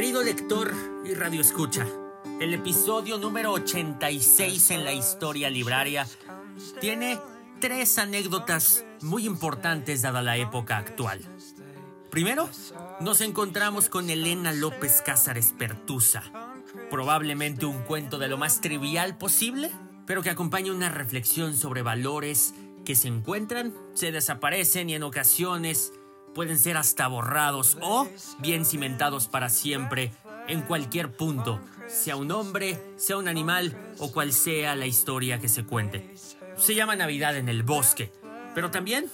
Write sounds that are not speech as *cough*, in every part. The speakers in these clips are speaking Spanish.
Querido lector y radio escucha, el episodio número 86 en la historia libraria tiene tres anécdotas muy importantes dada la época actual. Primero, nos encontramos con Elena López Cázares Pertusa, probablemente un cuento de lo más trivial posible, pero que acompaña una reflexión sobre valores que se encuentran, se desaparecen y en ocasiones pueden ser hasta borrados o bien cimentados para siempre en cualquier punto, sea un hombre, sea un animal o cual sea la historia que se cuente. Se llama Navidad en el bosque, pero también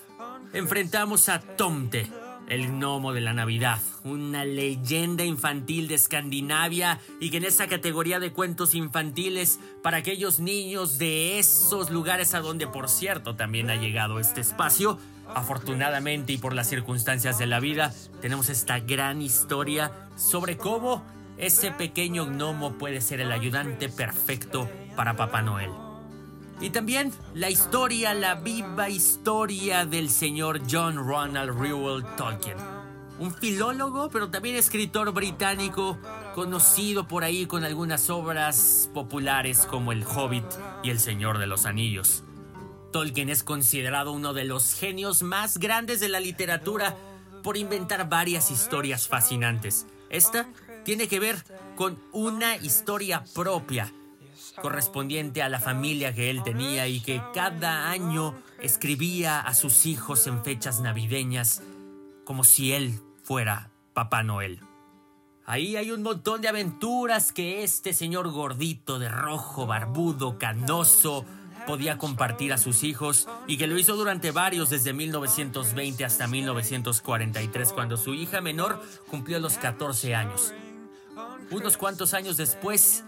enfrentamos a Tomte, el gnomo de la Navidad, una leyenda infantil de Escandinavia y que en esa categoría de cuentos infantiles para aquellos niños de esos lugares a donde por cierto también ha llegado este espacio, afortunadamente y por las circunstancias de la vida, tenemos esta gran historia sobre cómo ese pequeño gnomo puede ser el ayudante perfecto para Papá Noel. Y también la historia, la viva historia del señor John Ronald Reuel Tolkien. Un filólogo, pero también escritor británico, conocido por ahí con algunas obras populares como El Hobbit y El Señor de los Anillos. Tolkien es considerado uno de los genios más grandes de la literatura por inventar varias historias fascinantes. Esta tiene que ver con una historia propia correspondiente a la familia que él tenía y que cada año escribía a sus hijos en fechas navideñas como si él fuera Papá Noel. Ahí hay un montón de aventuras que este señor gordito de rojo, barbudo, canoso, podía compartir a sus hijos y que lo hizo durante varios desde 1920 hasta 1943 cuando su hija menor cumplió los 14 años. Unos cuantos años después,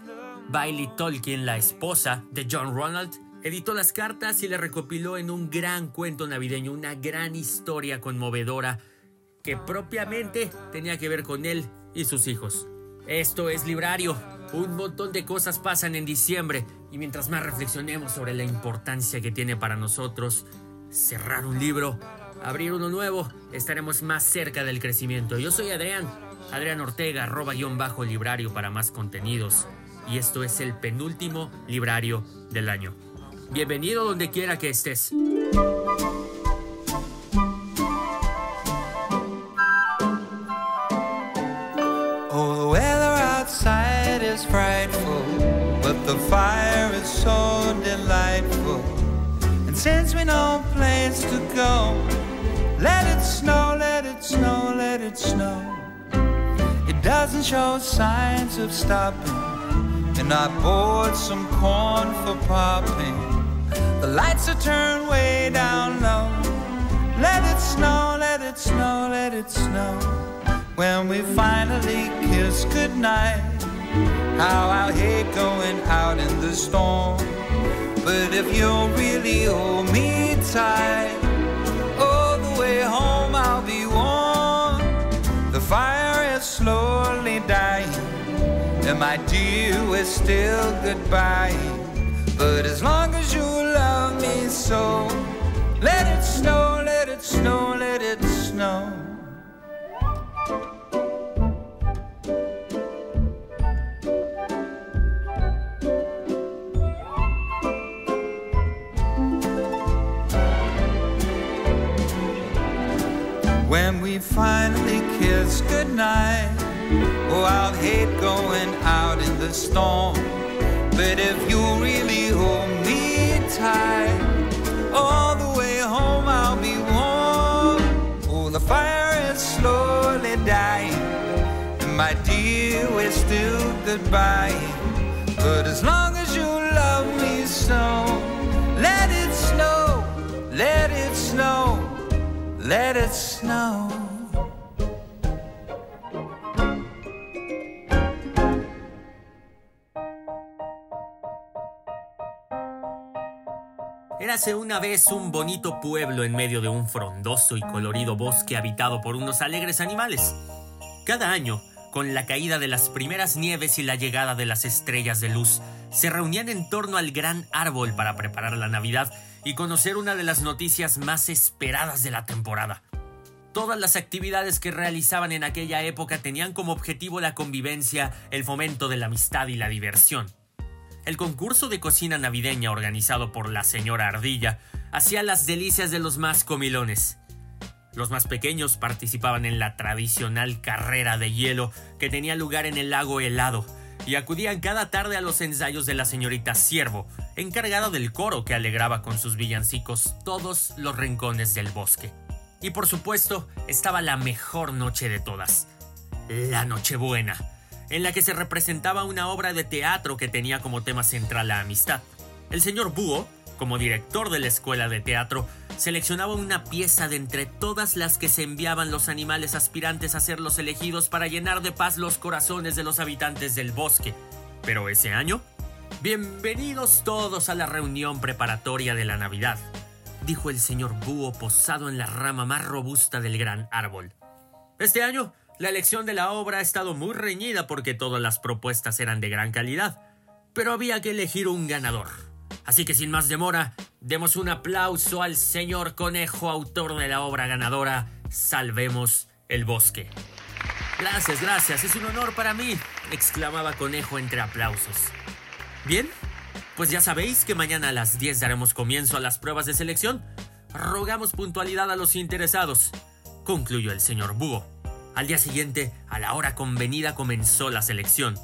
Bailey Tolkien, la esposa de John Ronald, editó las cartas y le recopiló en un gran cuento navideño, una gran historia conmovedora que propiamente tenía que ver con él y sus hijos. Esto es Librario. Un montón de cosas pasan en diciembre y mientras más reflexionemos sobre la importancia que tiene para nosotros cerrar un libro, abrir uno nuevo, estaremos más cerca del crecimiento. Yo soy Adrián, Adrián Ortega, arroba guion bajo librario para más contenidos y esto es el penúltimo librario del año. Bienvenido donde quiera que estés. The fire is so delightful. And since we know place to go, let it snow, let it snow, let it snow. It doesn't show signs of stopping and I bought some corn for popping. The lights are turned way down low. Let it snow, let it snow, let it snow. When we finally kiss goodnight, how I hate going out in the storm. But if you'll really hold me tight, all the way home I'll be warm. The fire is slowly dying and my dear, we're still goodbye. But as long as you love me so, let it snow, let it snow, let it snow. We finally kiss goodnight Oh, I'll hate going out in the storm. But if you really hold me tight, all the way home I'll be warm. Oh, the fire is slowly dying. And my dear, we're still goodbye. But as long as you love me so, let it snow, let it snow, let it snow. Érase una vez un bonito pueblo en medio de un frondoso y colorido bosque habitado por unos alegres animales. Cada año, con la caída de las primeras nieves y la llegada de las estrellas de luz, se reunían en torno al gran árbol para preparar la Navidad y conocer una de las noticias más esperadas de la temporada. Todas las actividades que realizaban en aquella época tenían como objetivo la convivencia, el fomento de la amistad y la diversión. El concurso de cocina navideña organizado por la señora Ardilla hacía las delicias de los más comilones. Los más pequeños participaban en la tradicional carrera de hielo que tenía lugar en el lago helado y acudían cada tarde a los ensayos de la señorita Siervo, encargada del coro que alegraba con sus villancicos todos los rincones del bosque. Y por supuesto, estaba la mejor noche de todas, la Nochebuena, en la que se representaba una obra de teatro que tenía como tema central la amistad. El señor Búho, como director de la escuela de teatro, seleccionaba una pieza de entre todas las que se enviaban los animales aspirantes a ser los elegidos para llenar de paz los corazones de los habitantes del bosque. Pero ese año, bienvenidos todos a la reunión preparatoria de la Navidad dijo el señor Búho posado en la rama más robusta del gran árbol. Este año, la elección de la obra ha estado muy reñida porque todas las propuestas eran de gran calidad, pero había que elegir un ganador. Así que sin más demora, demos un aplauso al señor Conejo, autor de la obra ganadora Salvemos el Bosque. Gracias, gracias, es un honor para mí, exclamaba Conejo entre aplausos. Bien, pues ya sabéis que mañana a las 10 daremos comienzo a las pruebas de selección. Rogamos puntualidad a los interesados, concluyó el señor Búho. Al día siguiente, a la hora convenida, comenzó la selección.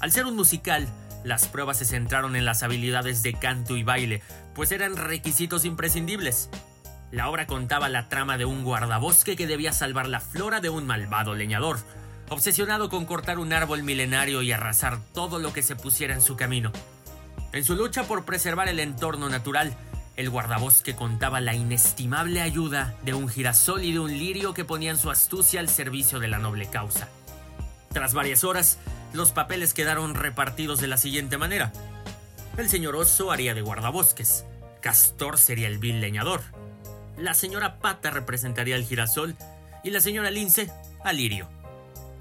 Al ser un musical, las pruebas se centraron en las habilidades de canto y baile, pues eran requisitos imprescindibles. La obra contaba la trama de un guardabosque que debía salvar la flora de un malvado leñador, obsesionado con cortar un árbol milenario y arrasar todo lo que se pusiera en su camino. En su lucha por preservar el entorno natural, el guardabosque contaba la inestimable ayuda de un girasol y de un lirio que ponían su astucia al servicio de la noble causa. Tras varias horas, los papeles quedaron repartidos de la siguiente manera. El señor Oso haría de guardabosques, Castor sería el vil leñador, la señora Pata representaría el girasol y la señora Lince al lirio.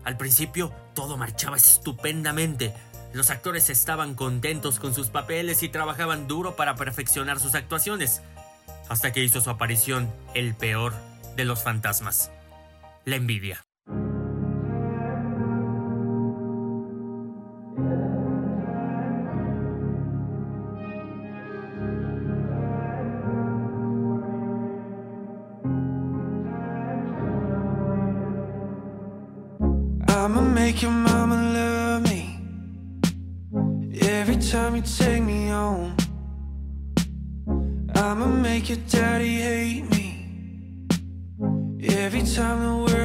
Al principio todo marchaba estupendamente, los actores estaban contentos con sus papeles y trabajaban duro para perfeccionar sus actuaciones, hasta que hizo su aparición el peor de los fantasmas, la envidia. You take me home. I'ma make your daddy hate me. Every time the we're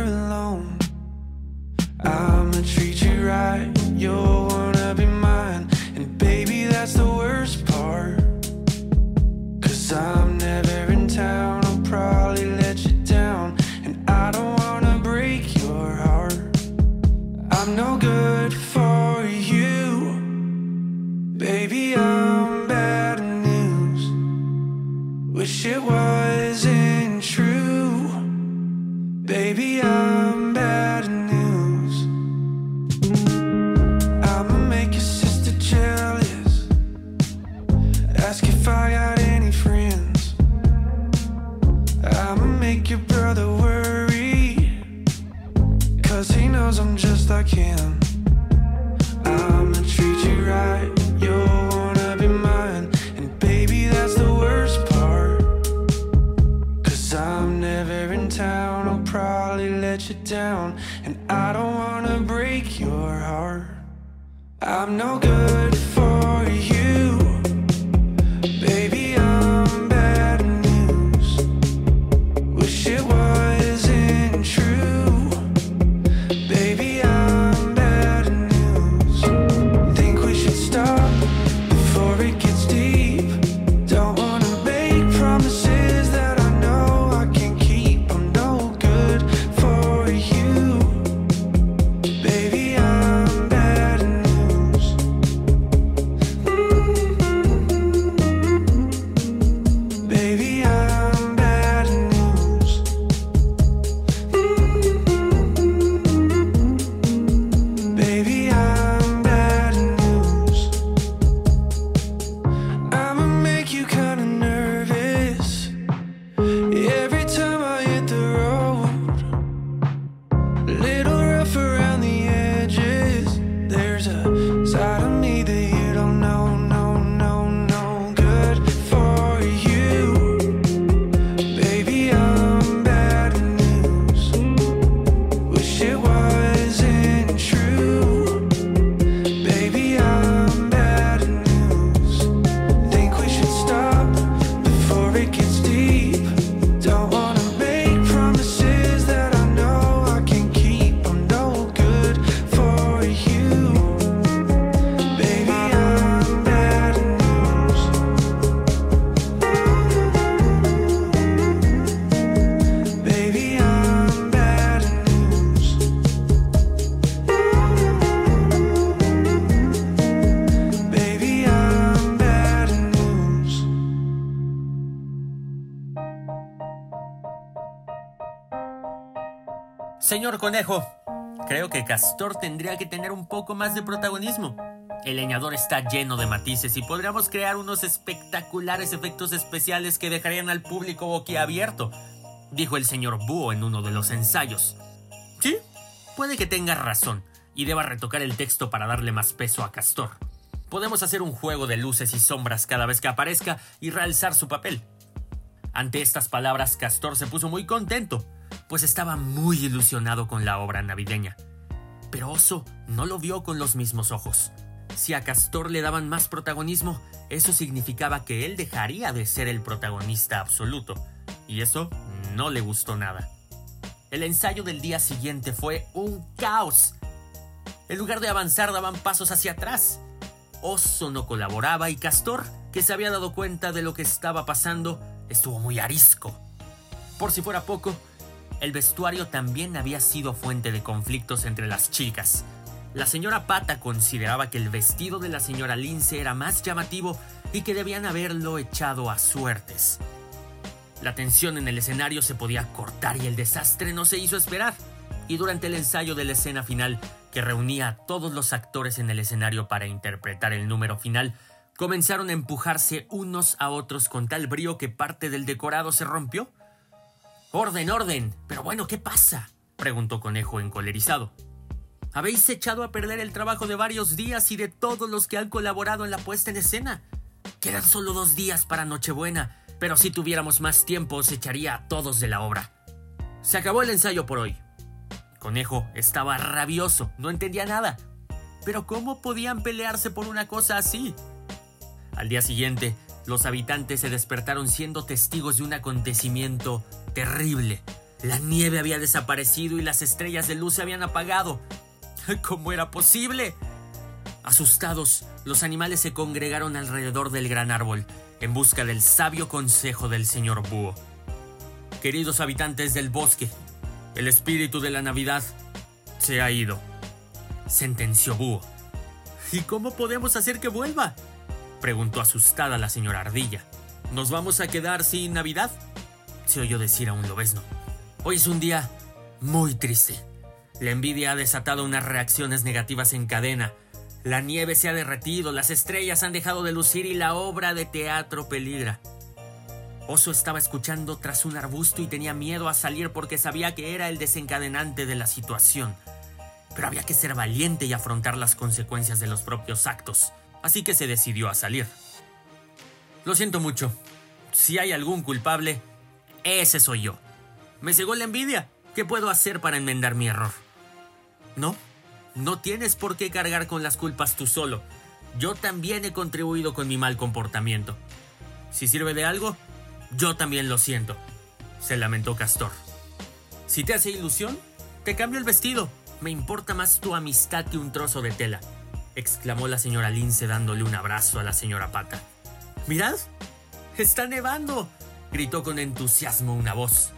Conejo, creo que Castor tendría que tener un poco más de protagonismo. El leñador está lleno de matices y podríamos crear unos espectaculares efectos especiales que dejarían al público boquiabierto, dijo el señor Búho en uno de los ensayos. Sí, puede que tenga razón y deba retocar el texto para darle más peso a Castor. Podemos hacer un juego de luces y sombras cada vez que aparezca y realzar su papel. Ante estas palabras, Castor se puso muy contento, pues estaba muy ilusionado con la obra navideña. Pero Oso no lo vio con los mismos ojos. Si a Castor le daban más protagonismo, eso significaba que él dejaría de ser el protagonista absoluto, y eso no le gustó nada. El ensayo del día siguiente fue un caos. En lugar de avanzar daban pasos hacia atrás. Oso no colaboraba y Castor, que se había dado cuenta de lo que estaba pasando, estuvo muy arisco. Por si fuera poco, el vestuario también había sido fuente de conflictos entre las chicas. La señora Pata consideraba que el vestido de la señora Lince era más llamativo y que debían haberlo echado a suertes. La tensión en el escenario se podía cortar y el desastre no se hizo esperar. Y durante el ensayo de la escena final, que reunía a todos los actores en el escenario para interpretar el número final, comenzaron a empujarse unos a otros con tal brío que parte del decorado se rompió. Orden, orden. Pero bueno, ¿qué pasa? preguntó Conejo encolerizado. Habéis echado a perder el trabajo de varios días y de todos los que han colaborado en la puesta en escena. Quedan solo dos días para Nochebuena, pero si tuviéramos más tiempo se echaría a todos de la obra. Se acabó el ensayo por hoy. Conejo estaba rabioso, no entendía nada. Pero ¿cómo podían pelearse por una cosa así? Al día siguiente, los habitantes se despertaron siendo testigos de un acontecimiento terrible. La nieve había desaparecido y las estrellas de luz se habían apagado. *laughs* ¿Cómo era posible? Asustados, los animales se congregaron alrededor del gran árbol en busca del sabio consejo del señor Búho. Queridos habitantes del bosque, el espíritu de la Navidad se ha ido, sentenció Búho. ¿Y cómo podemos hacer que vuelva? preguntó asustada la señora Ardilla. ¿Nos vamos a quedar sin Navidad? Se oyó decir a un lobesno. Hoy es un día muy triste. La envidia ha desatado unas reacciones negativas en cadena. La nieve se ha derretido, las estrellas han dejado de lucir y la obra de teatro peligra. Oso estaba escuchando tras un arbusto y tenía miedo a salir porque sabía que era el desencadenante de la situación. Pero había que ser valiente y afrontar las consecuencias de los propios actos, así que se decidió a salir. Lo siento mucho. Si hay algún culpable, ese soy yo. Me cegó la envidia. ¿Qué puedo hacer para enmendar mi error? No, no tienes por qué cargar con las culpas tú solo. Yo también he contribuido con mi mal comportamiento. Si sirve de algo, yo también lo siento, se lamentó Castor. Si te hace ilusión, te cambio el vestido. Me importa más tu amistad que un trozo de tela, exclamó la señora Lince dándole un abrazo a la señora Pata. Mirad, está nevando, gritó con entusiasmo una voz.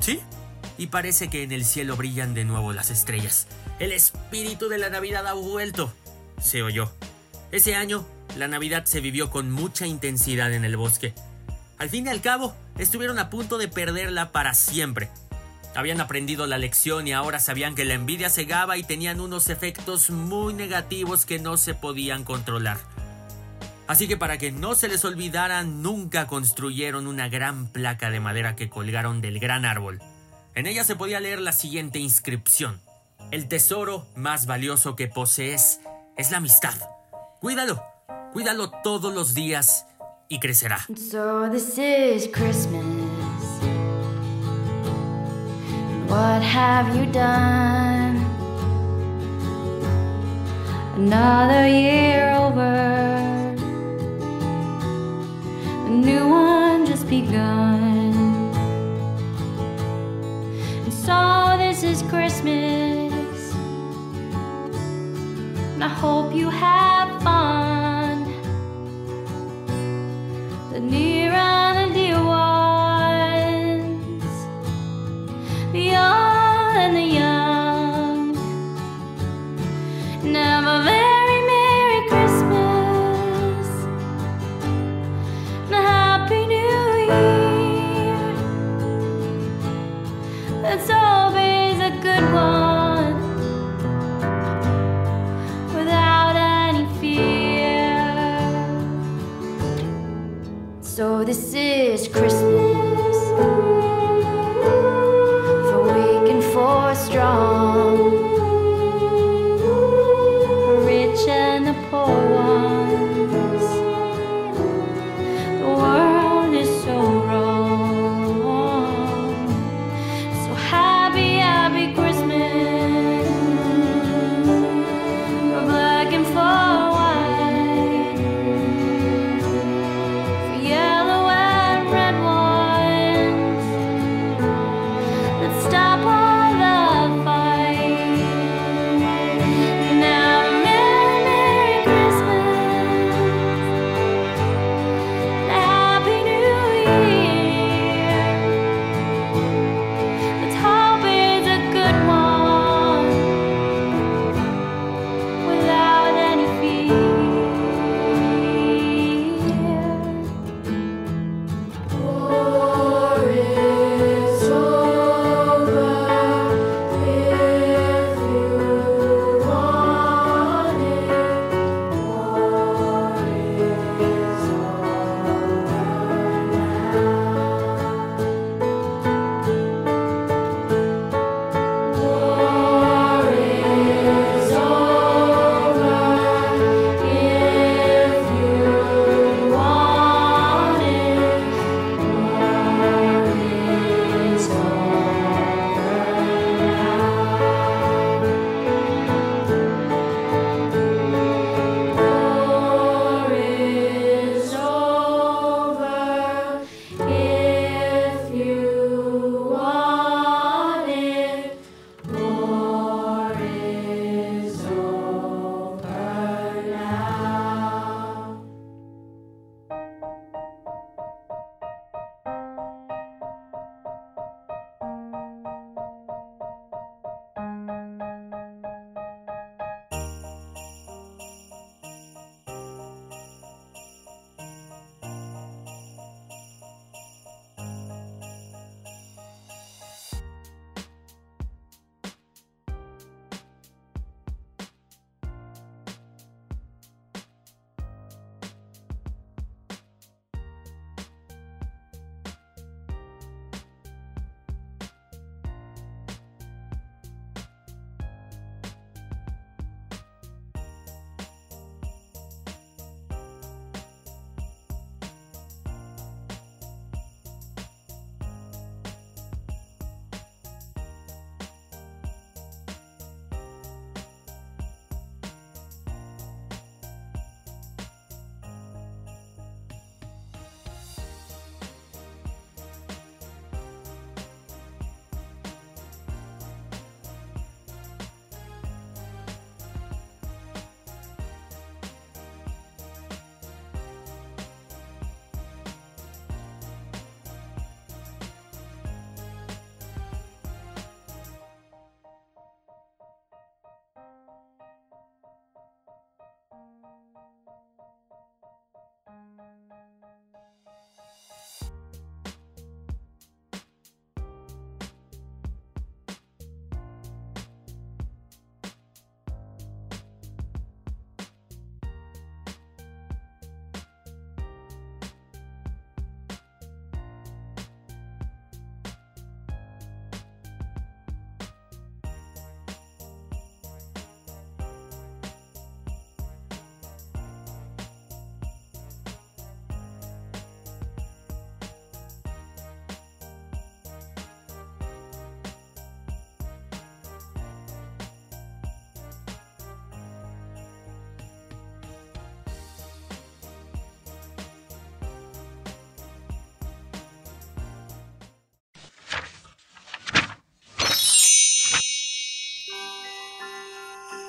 ¿Sí? Y parece que en el cielo brillan de nuevo las estrellas. El espíritu de la Navidad ha vuelto, se oyó. Ese año, la Navidad se vivió con mucha intensidad en el bosque. Al fin y al cabo, estuvieron a punto de perderla para siempre. Habían aprendido la lección y ahora sabían que la envidia cegaba y tenían unos efectos muy negativos que no se podían controlar. Así que para que no se les olvidara, nunca construyeron una gran placa de madera que colgaron del gran árbol. En ella se podía leer la siguiente inscripción. El tesoro más valioso que posees es la amistad. Cuídalo, cuídalo todos los días y crecerá. Christmas. What have you done? Another year new one just begun. And so this is Christmas. And I hope you have fun.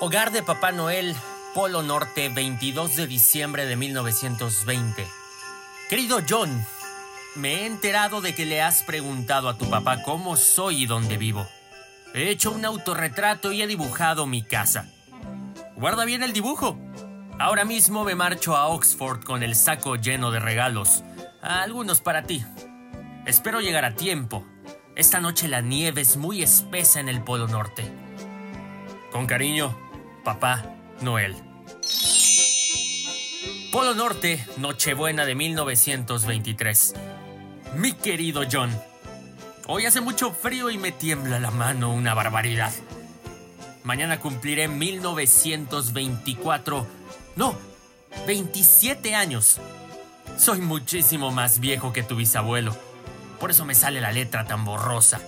Hogar de Papá Noel, Polo Norte, 22 de diciembre de 1920. Querido John, me he enterado de que le has preguntado a tu papá cómo soy y dónde vivo. He hecho un autorretrato y he dibujado mi casa. Guarda bien el dibujo. Ahora mismo me marcho a Oxford con el saco lleno de regalos. Algunos para ti. Espero llegar a tiempo. Esta noche la nieve es muy espesa en el Polo Norte. Con cariño, Papá Noel. Polo Norte, Nochebuena de 1923. Mi querido John, Hoy hace mucho frío y me tiembla la mano una barbaridad. Mañana cumpliré 1924. No, 27 años. Soy muchísimo más viejo que tu bisabuelo. Por eso me sale la letra tan borrosa.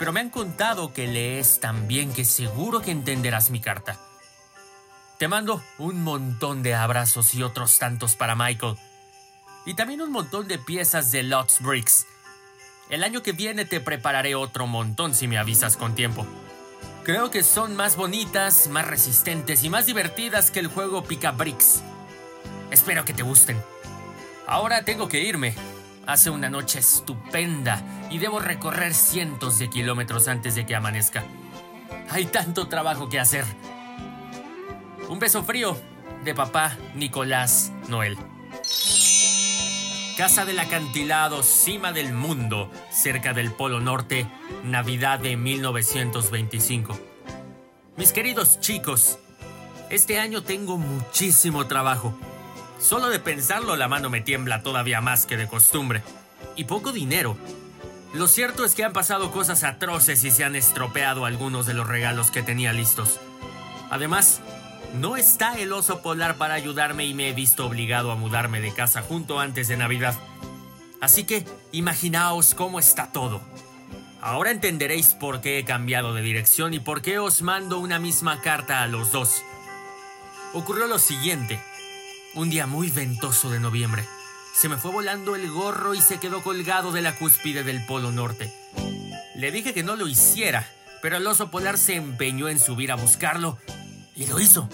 Pero me han contado que lees tan bien que seguro que entenderás mi carta. Te mando un montón de abrazos y otros tantos para Michael. Y también un montón de piezas de Lots Bricks. El año que viene te prepararé otro montón si me avisas con tiempo. Creo que son más bonitas, más resistentes y más divertidas que el juego Pica Bricks. Espero que te gusten. Ahora tengo que irme. Hace una noche estupenda y debo recorrer cientos de kilómetros antes de que amanezca. Hay tanto trabajo que hacer. Un beso frío de papá Nicolás Noel. Casa del acantilado, cima del mundo, cerca del Polo Norte, Navidad de 1925. Mis queridos chicos, este año tengo muchísimo trabajo. Solo de pensarlo la mano me tiembla todavía más que de costumbre. Y poco dinero. Lo cierto es que han pasado cosas atroces y se han estropeado algunos de los regalos que tenía listos. Además, no está el oso polar para ayudarme y me he visto obligado a mudarme de casa junto antes de Navidad. Así que imaginaos cómo está todo. Ahora entenderéis por qué he cambiado de dirección y por qué os mando una misma carta a los dos. Ocurrió lo siguiente. Un día muy ventoso de noviembre. Se me fue volando el gorro y se quedó colgado de la cúspide del Polo Norte. Le dije que no lo hiciera, pero el oso polar se empeñó en subir a buscarlo y lo hizo.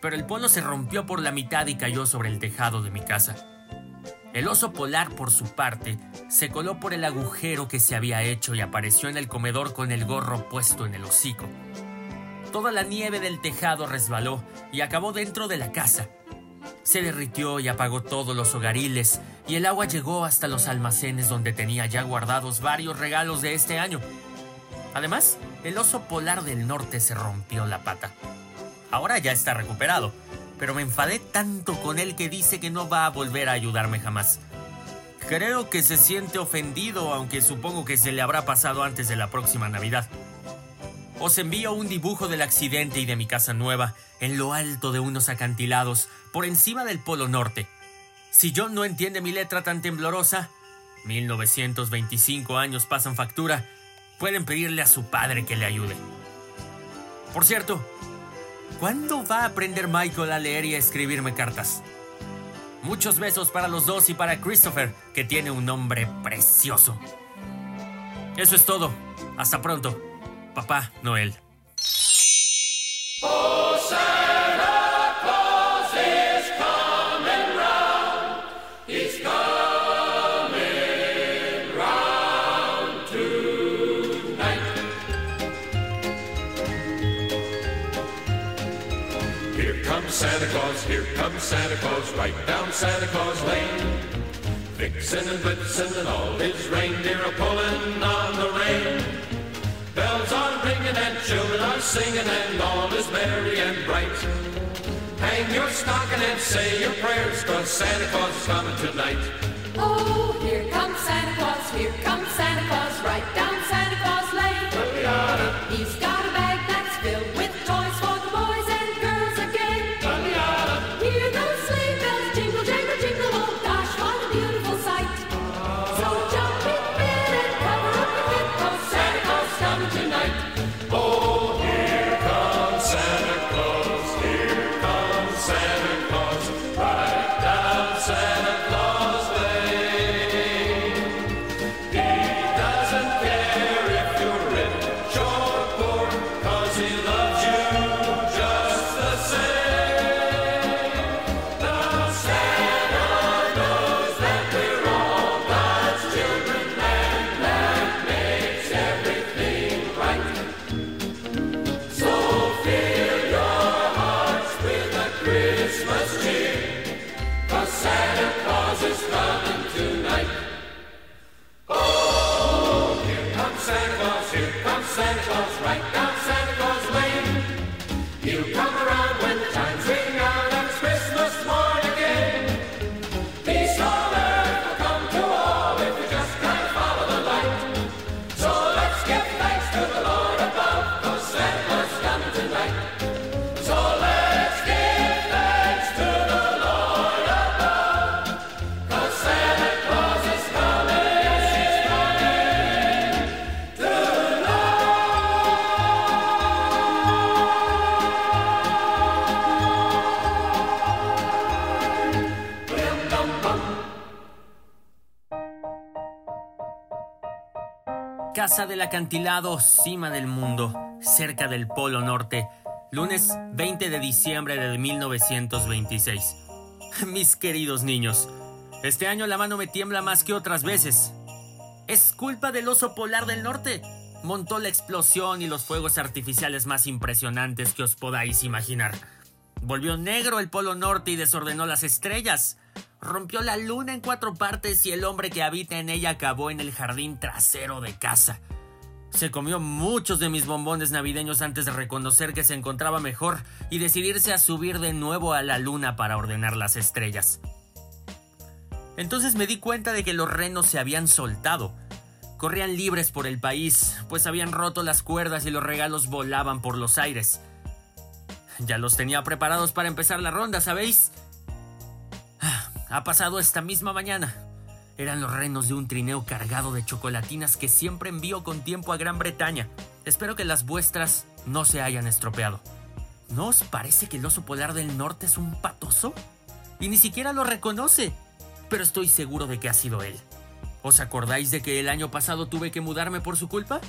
Pero el polo se rompió por la mitad y cayó sobre el tejado de mi casa. El oso polar, por su parte, se coló por el agujero que se había hecho y apareció en el comedor con el gorro puesto en el hocico. Toda la nieve del tejado resbaló y acabó dentro de la casa. Se derritió y apagó todos los hogariles y el agua llegó hasta los almacenes donde tenía ya guardados varios regalos de este año. Además, el oso polar del norte se rompió la pata. Ahora ya está recuperado, pero me enfadé tanto con él que dice que no va a volver a ayudarme jamás. Creo que se siente ofendido, aunque supongo que se le habrá pasado antes de la próxima Navidad. Os envío un dibujo del accidente y de mi casa nueva, en lo alto de unos acantilados, por encima del Polo Norte. Si John no entiende mi letra tan temblorosa, 1925 años pasan factura, pueden pedirle a su padre que le ayude. Por cierto, ¿Cuándo va a aprender Michael a leer y a escribirme cartas? Muchos besos para los dos y para Christopher, que tiene un nombre precioso. Eso es todo. Hasta pronto. Papá Noel. Santa Claus, here comes Santa Claus, right down Santa Claus Lane. Vixen and Blitzen and all his reindeer are pulling on the rein. Are ringing and children are singing and all is merry and bright. Hang your stocking and say your prayers, cause Santa Claus is coming tonight. Oh, here comes Santa Claus, here comes Santa Claus, right down Acantilado, cima del mundo, cerca del Polo Norte, lunes 20 de diciembre de 1926. *laughs* Mis queridos niños, este año la mano me tiembla más que otras veces. Es culpa del oso polar del norte. Montó la explosión y los fuegos artificiales más impresionantes que os podáis imaginar. Volvió negro el Polo Norte y desordenó las estrellas. Rompió la luna en cuatro partes y el hombre que habita en ella acabó en el jardín trasero de casa. Se comió muchos de mis bombones navideños antes de reconocer que se encontraba mejor y decidirse a subir de nuevo a la luna para ordenar las estrellas. Entonces me di cuenta de que los renos se habían soltado. Corrían libres por el país, pues habían roto las cuerdas y los regalos volaban por los aires. Ya los tenía preparados para empezar la ronda, ¿sabéis? Ah, ha pasado esta misma mañana. Eran los renos de un trineo cargado de chocolatinas que siempre envío con tiempo a Gran Bretaña. Espero que las vuestras no se hayan estropeado. ¿No os parece que el oso polar del norte es un patoso? Y ni siquiera lo reconoce. Pero estoy seguro de que ha sido él. ¿Os acordáis de que el año pasado tuve que mudarme por su culpa?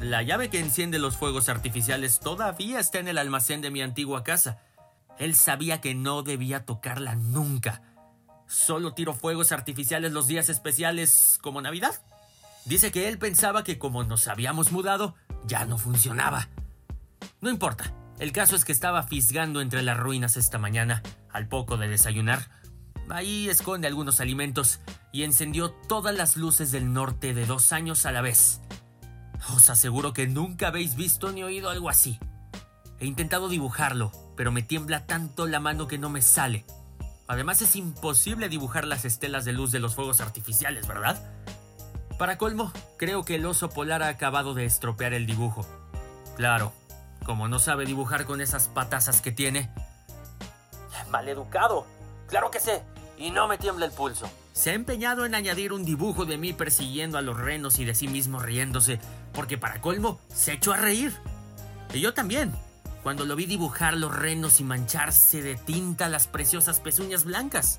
La llave que enciende los fuegos artificiales todavía está en el almacén de mi antigua casa. Él sabía que no debía tocarla nunca. Solo tiro fuegos artificiales los días especiales como Navidad. Dice que él pensaba que como nos habíamos mudado, ya no funcionaba. No importa, el caso es que estaba fisgando entre las ruinas esta mañana, al poco de desayunar. Ahí esconde algunos alimentos y encendió todas las luces del norte de dos años a la vez. Os aseguro que nunca habéis visto ni oído algo así. He intentado dibujarlo, pero me tiembla tanto la mano que no me sale. Además es imposible dibujar las estelas de luz de los fuegos artificiales, ¿verdad? Para colmo, creo que el oso polar ha acabado de estropear el dibujo. Claro, como no sabe dibujar con esas patazas que tiene. Maleducado. Claro que sé. Y no me tiembla el pulso. Se ha empeñado en añadir un dibujo de mí persiguiendo a los renos y de sí mismo riéndose, porque para colmo se echó a reír. Y yo también, cuando lo vi dibujar los renos y mancharse de tinta las preciosas pezuñas blancas.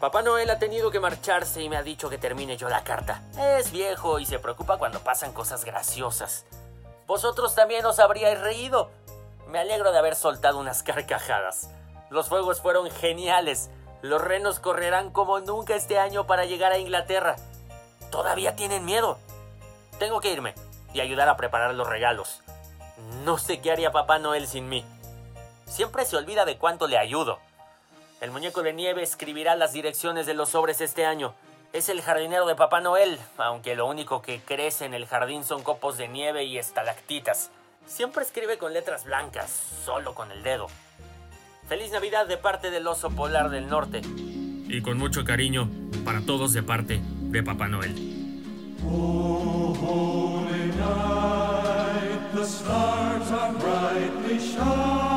Papá Noel ha tenido que marcharse y me ha dicho que termine yo la carta. Es viejo y se preocupa cuando pasan cosas graciosas. Vosotros también os habríais reído. Me alegro de haber soltado unas carcajadas. Los fuegos fueron geniales. Los renos correrán como nunca este año para llegar a Inglaterra. Todavía tienen miedo. Tengo que irme y ayudar a preparar los regalos. No sé qué haría Papá Noel sin mí. Siempre se olvida de cuánto le ayudo. El muñeco de nieve escribirá las direcciones de los sobres este año. Es el jardinero de Papá Noel, aunque lo único que crece en el jardín son copos de nieve y estalactitas. Siempre escribe con letras blancas, solo con el dedo. Feliz Navidad de parte del oso polar del norte. Y con mucho cariño para todos de parte de Papá Noel. The stars are brightly shining.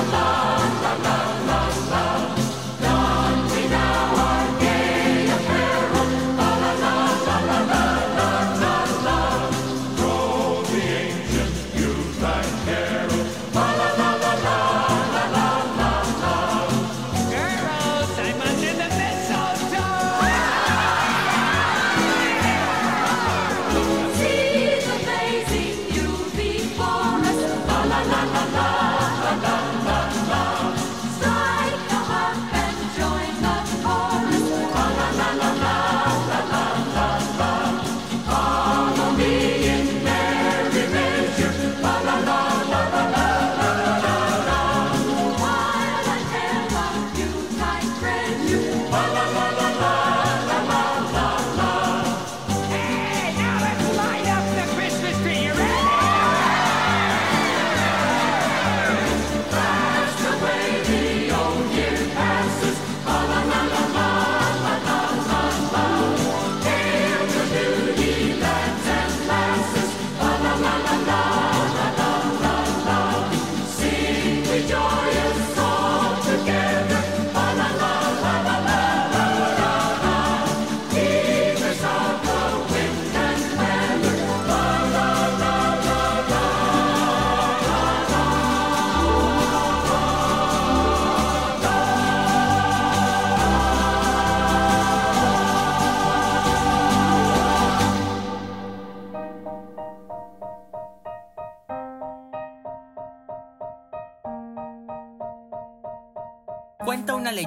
Allah.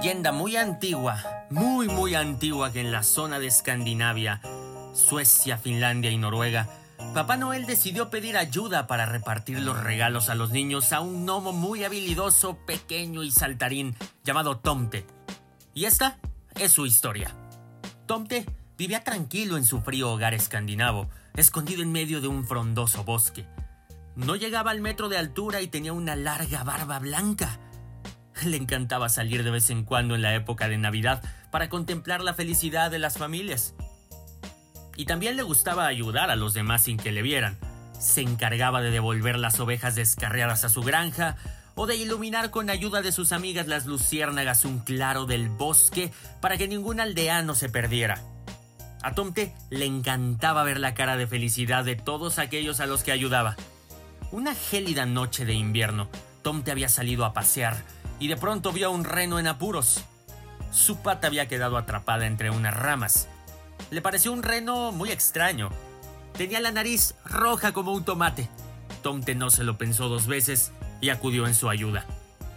Leyenda muy antigua, muy muy antigua que en la zona de Escandinavia, Suecia, Finlandia y Noruega, Papá Noel decidió pedir ayuda para repartir los regalos a los niños a un gnomo muy habilidoso, pequeño y saltarín llamado Tomte. Y esta es su historia. Tomte vivía tranquilo en su frío hogar escandinavo, escondido en medio de un frondoso bosque. No llegaba al metro de altura y tenía una larga barba blanca. *laughs* Le encantaba salir de vez en cuando en la época de Navidad para contemplar la felicidad de las familias. Y también le gustaba ayudar a los demás sin que le vieran. Se encargaba de devolver las ovejas descarriadas a su granja o de iluminar con ayuda de sus amigas las luciérnagas un claro del bosque para que ningún aldeano se perdiera. A Tomte le encantaba ver la cara de felicidad de todos aquellos a los que ayudaba. Una gélida noche de invierno, Tomte había salido a pasear y de pronto vio a un reno en apuros. Su pata había quedado atrapada entre unas ramas. Le pareció un reno muy extraño. Tenía la nariz roja como un tomate. Tomte no se lo pensó dos veces y acudió en su ayuda.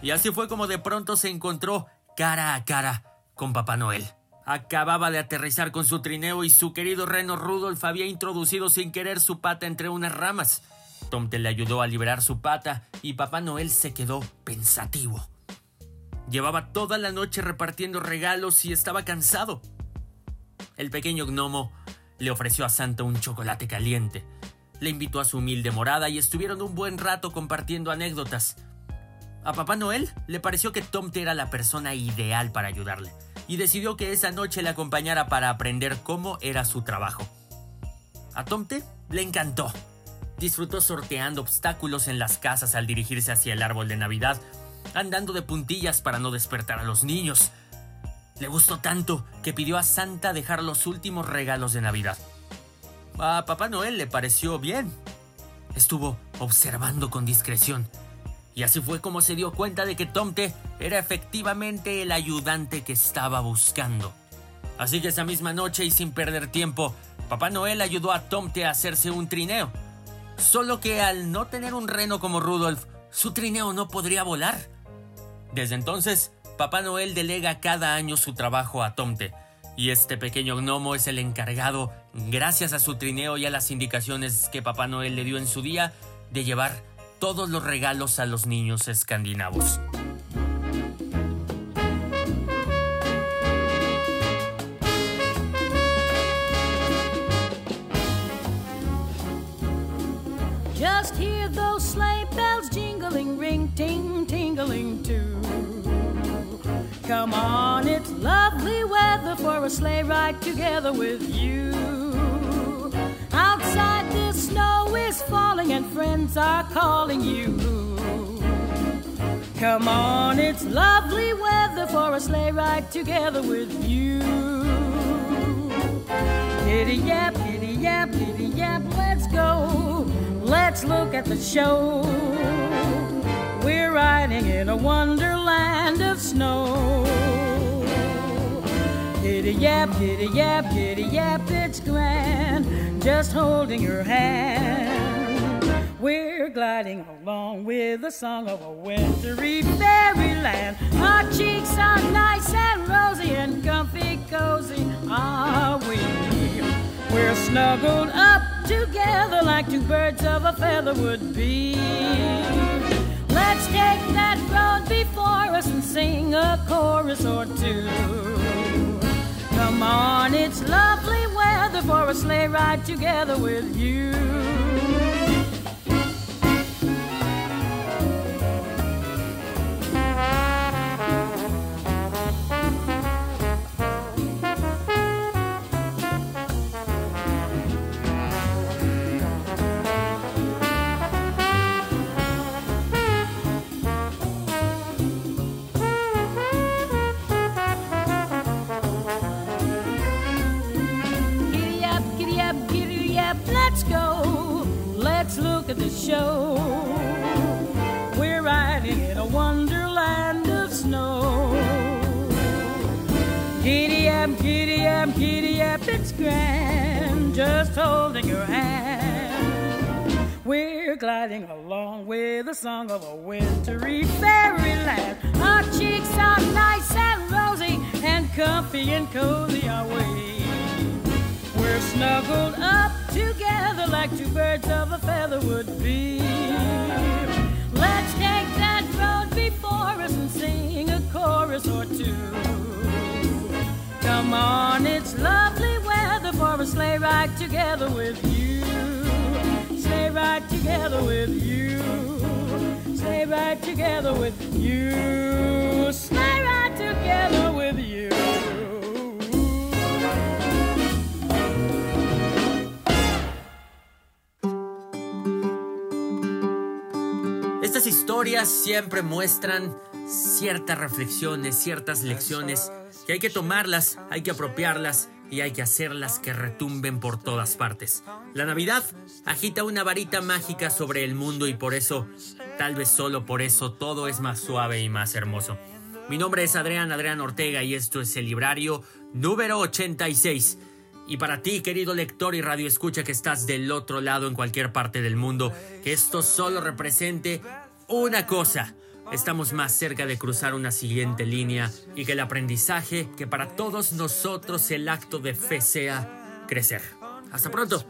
Y así fue como de pronto se encontró cara a cara con Papá Noel. Acababa de aterrizar con su trineo y su querido reno Rudolf había introducido sin querer su pata entre unas ramas. Tomte le ayudó a liberar su pata y Papá Noel se quedó pensativo. Llevaba toda la noche repartiendo regalos y estaba cansado. El pequeño gnomo le ofreció a Santa un chocolate caliente. Le invitó a su humilde morada y estuvieron un buen rato compartiendo anécdotas. A Papá Noel le pareció que Tomte era la persona ideal para ayudarle y decidió que esa noche le acompañara para aprender cómo era su trabajo. A Tomte le encantó. Disfrutó sorteando obstáculos en las casas al dirigirse hacia el árbol de Navidad, andando de puntillas para no despertar a los niños. Le gustó tanto que pidió a Santa dejar los últimos regalos de Navidad. A Papá Noel le pareció bien. Estuvo observando con discreción. Y así fue como se dio cuenta de que Tomte era efectivamente el ayudante que estaba buscando. Así que esa misma noche y sin perder tiempo, Papá Noel ayudó a Tomte a hacerse un trineo. Solo que al no tener un reno como Rudolf, su trineo no podría volar. Desde entonces, Papá Noel delega cada año su trabajo a Tomte, y este pequeño gnomo es el encargado, gracias a su trineo y a las indicaciones que Papá Noel le dio en su día, de llevar todos los regalos a los niños escandinavos. Just hear those sleigh bells jingling, ring, ting, tingling too. Come on, it's lovely weather for a sleigh ride together with you. Outside the snow is falling and friends are calling you. Come on, it's lovely weather for a sleigh ride together with you. Giddy yap, giddy yap, giddy yap, let's go. Let's look at the show. We're riding in a wonderland of snow. Giddy yap, giddy yap, giddy yap, it's grand. Just holding your hand. We're gliding along with the song of a wintry fairyland. Our cheeks are nice and rosy and comfy cozy, are we? We're snuggled up together like two birds of a feather would be. Let's take that road before us and sing a chorus or two. Come on, it's lovely weather for a sleigh ride together with you. Holding your hand. We're gliding along with the song of a wintry fairyland. Our cheeks are nice and rosy and comfy and cozy are we. We're snuggled up together like two birds of a feather would be. Let's take that road before us and sing a chorus or two. Come on, it's lovely weather for a sleigh ride together with you. Sleigh ride together with you. Sleigh ride together with you. Sleigh ride together with you. Estas historias siempre muestran ciertas reflexiones, ciertas lecciones, que hay que tomarlas, hay que apropiarlas y hay que hacerlas que retumben por todas partes. La Navidad agita una varita mágica sobre el mundo y por eso, tal vez solo por eso, todo es más suave y más hermoso. Mi nombre es Adrián Adrián Ortega y esto es el librario número 86. Y para ti, querido lector y radio escucha que estás del otro lado en cualquier parte del mundo, que esto solo represente una cosa. Estamos más cerca de cruzar una siguiente línea y que el aprendizaje, que para todos nosotros el acto de fe sea crecer. Hasta pronto.